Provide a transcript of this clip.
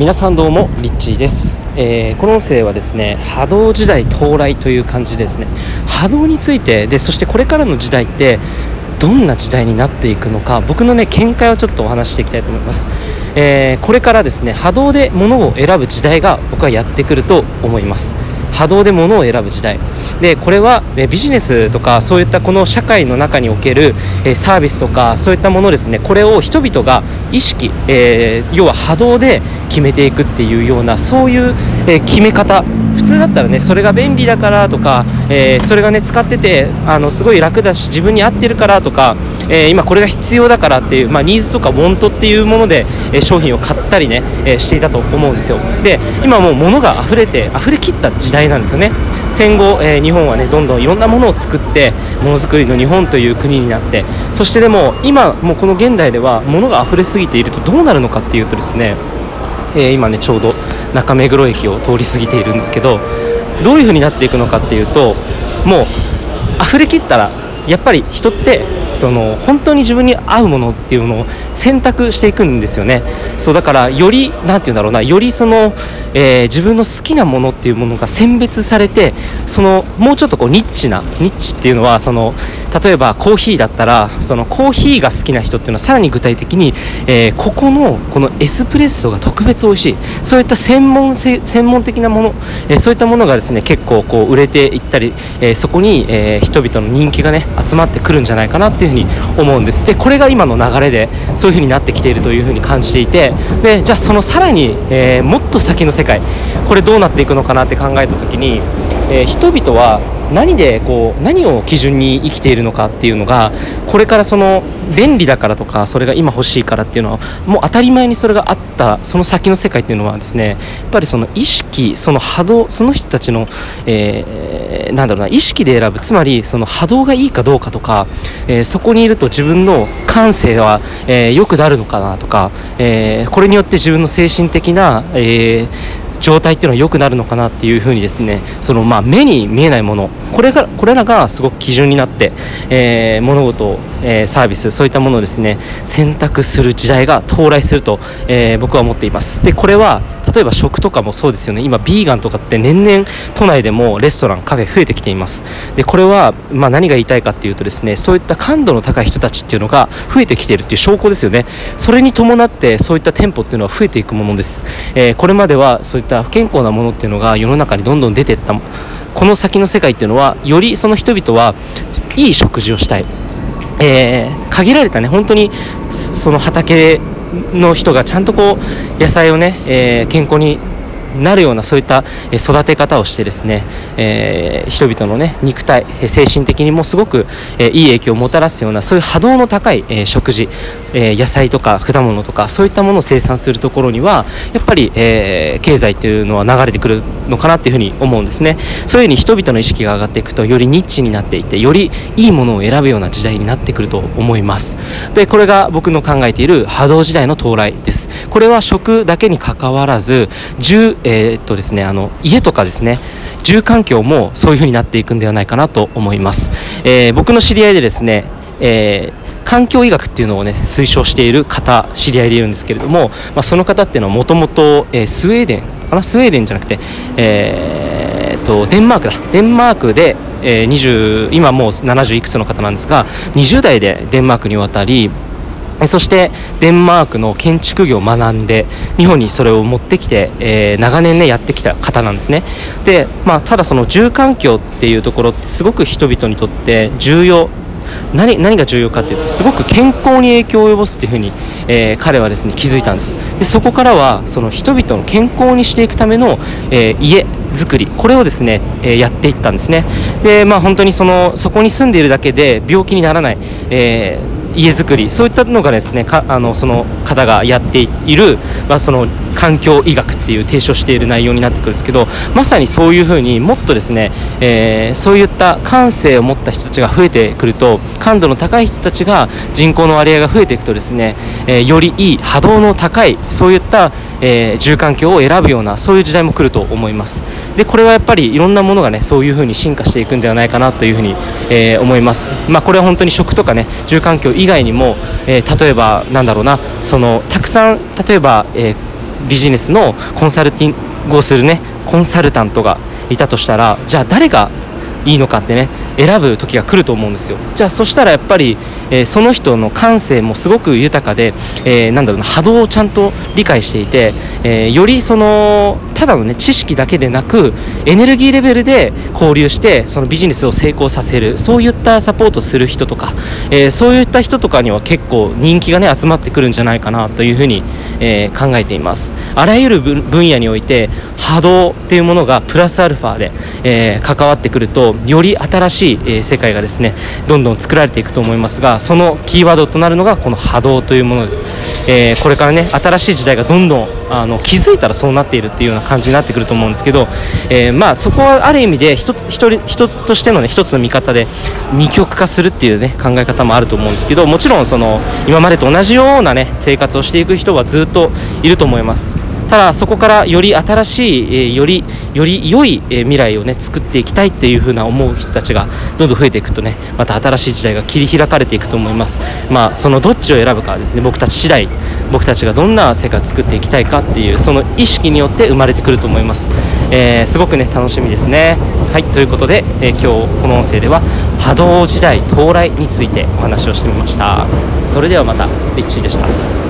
皆さんどうもリッチーです、えー、この音声はですね波動時代到来という感じですね。波動についてでそしてこれからの時代ってどんな時代になっていくのか僕のね見解をちょっとお話していきたいと思います、えー、これからですね波動で物を選ぶ時代が僕はやってくると思います。波動で物を選ぶ時代。でこれはビジネスとかそういったこの社会の中におけるサービスとかそういったものですね。これを人々が意識、えー、要は波動で決めていくっていうようなそういう、え決め方。普通だったらねそれが便利だからとか、えー、それがね使っててあのすごい楽だし自分に合ってるからとか、えー、今これが必要だからっていう、まあ、ニーズとかウォントっていうもので、え商品を買ったりね、えしていたと思うんですよ。で今もう物が溢れて溢れきった時代なんですよね。戦後、えー、日本はねどんどんいろんなものを作ってものづくりの日本という国になってそしてでも今もうこの現代では物が溢れすぎているとどうなるのかっていうとですね、えー、今ねちょうど中目黒駅を通り過ぎているんですけどどういう風になっていくのかっていうともう溢れきったらやっぱり人ってその本当に自分に合うものっていうのを選択していくんですよね。そうだからより何て言うんだろうなよりその、えー、自分の好きなものっていうものが選別されてそのもうちょっとこうニッチなニッチっていうのはその例えばコーヒーだったらそのコーヒーが好きな人っていうのはさらに具体的に、えー、ここのこのエスプレッソが特別美味しい。そういった専門性専門的なもの、えー、そういったものがですね結構こう売れていったり、えー、そこに、え人々の人気がね集まってくるんじゃないかなっていうふうに思うんです。でこれが今の流れでそういうふうになってきているというふうに感じていてでじゃあそのさらに、えもっと先の世界これどうなっていくのかなって考えた時に、え人々は何でこう何を基準に生きているのかっていうのがこれからその便利だからとかそれが今欲しいからっていうのはもう当たり前にそれがあったその先の世界っていうのはですねやっぱりその意識その波動その人たちの、えー、なんだろうな意識で選ぶつまりその波動がいいかどうかとか、えー、そこにいると自分の感性は、えー、良くなるのかなとか、えー、これによって自分の精神的な、えー状態っていうのは良くなるのかなっていうふうにですねそのまあ目に見えないものこれがこれらがすごく基準になって、えー、物事、えー、サービスそういったものをですね選択する時代が到来すると、えー、僕は思っています。でこれは例えば食とかもそうですよね。今ビーガンとかって年々都内でもレストランカフェ増えてきています。でこれはまあ何が言いたいかっていうとですねそういった感度の高い人たちっていうのが増えてきているっていう証拠ですよね。それに伴ってそういった店舗っていうのは増えていくものです、えー、これまではそういった不健康なものっていうのが世の中にどんどん出ていった。この先の世界っていうのはよりその人々はいい食事をしたい。えー、限られたね本当にその畑の人がちゃんとこう野菜をね、えー、健康になるようなそういった育て方をしてですね、えー、人々のね肉体精神的にもすごく、え、いい影響をもたらすようなそういう波動の高い、え、食事、え野菜とか果物とかそういったものを生産するところにはやっぱり、え経済っていうのは流れてくるのかなっていうふうに思うんですね。そういうふうに人々の意識が上がっていくとよりニッチになっていてよりいいものを選ぶような時代になってくると思います。でこれが僕の考えている波動時代の到来です。これは食だけにかかわらずえー、っとですねあの家とかですね住環境もそういう風になっていくんではないかなと思います、えー、僕の知り合いでですね、えー環境医学っていうのをね推奨している方知り合いでいるんですけれども、まあ、その方っていうのはもともとスウェーデンかな？スウェーデンじゃなくて、えー、とデンマークだ。デンマークで、えー、20今もう70いくつの方なんですが20代でデンマークに渡りそしてデンマークの建築業を学んで日本にそれを持ってきて、えー、長年ねやってきた方なんですね。で、まあ、ただその住環境っていうところってすごく人々にとって重要。何何が重要かっていうとすごく健康に影響を及ぼすっていうふうに、えー、彼はですね気づいたんです。でそこからはその人々の健康にしていくための、えー、家作りこれをですね、えー、やっていったんですね。でまあ本当にそのそこに住んでいるだけで病気にならない、えー家づくりそういったのがですねかあのその方がやっている、まあ、その環境医学っていう提唱している内容になってくるんですけどまさにそういうふうにもっとですね、えー、そういった感性を持った人たちが増えてくると感度の高い人たちが人口の割合が増えていくとですね、えー、よりいい波動の高いそういった、えー、住環境を選ぶようなそういう時代も来ると思います。でこれはやっぱりいろんなものがねそういうふうに進化していくんではないかなというふうに、え思います。まあこれは本当に食とかね住環境以外にも、えー、例えばなんだろうなそのたくさん例えば、えビジネスのコンサルティングをするねコンサルタントがいたとしたらじゃあ誰がいいのかってね選ぶ時が来ると思うんですよ。じゃあそしたらやっぱり、えー、その人の感性もすごく豊かで、えー、なんだろうな波動をちゃんと理解していて、えー、よりそのただのね知識だけでなくエネルギーレベルで交流してそのビジネスを成功させるそういったサポートする人とか、えー、そういった人とかには結構人気がね集まってくるんじゃないかなというふうに、えー、考えています。あらゆる分野において波動っていうものがプラスアルファで、えー、関わってくるとより新しい、え、世界がですねどんどん作られていくと思いますがそのキーワードとなるのがこの波動というものです、えー、これからね新しい時代がどんどんあの気づいたらそうなっているっていうような感じになってくると思うんですけど、えー、まあそこはある意味で一つ一人人としてのね一つの見方で二極化するっていうね考え方もあると思うんですけどもちろんその今までと同じようなね生活をしていく人はずっといると思います。ただそこからより新しい、えよりより良い、え未来をね作っていきたいっていう風な思う人たちがどんどん増えていくとねまた新しい時代が切り開かれていくと思います。まあそのどっちを選ぶかはですね僕たち次第僕たちがどんな世界を作っていきたいかっていうその意識によって生まれてくると思います、えー、すごくね楽しみですね。はいということで、えー、今日この音声では波動時代到来についてお話をしてみました。それではまたリッチーでした。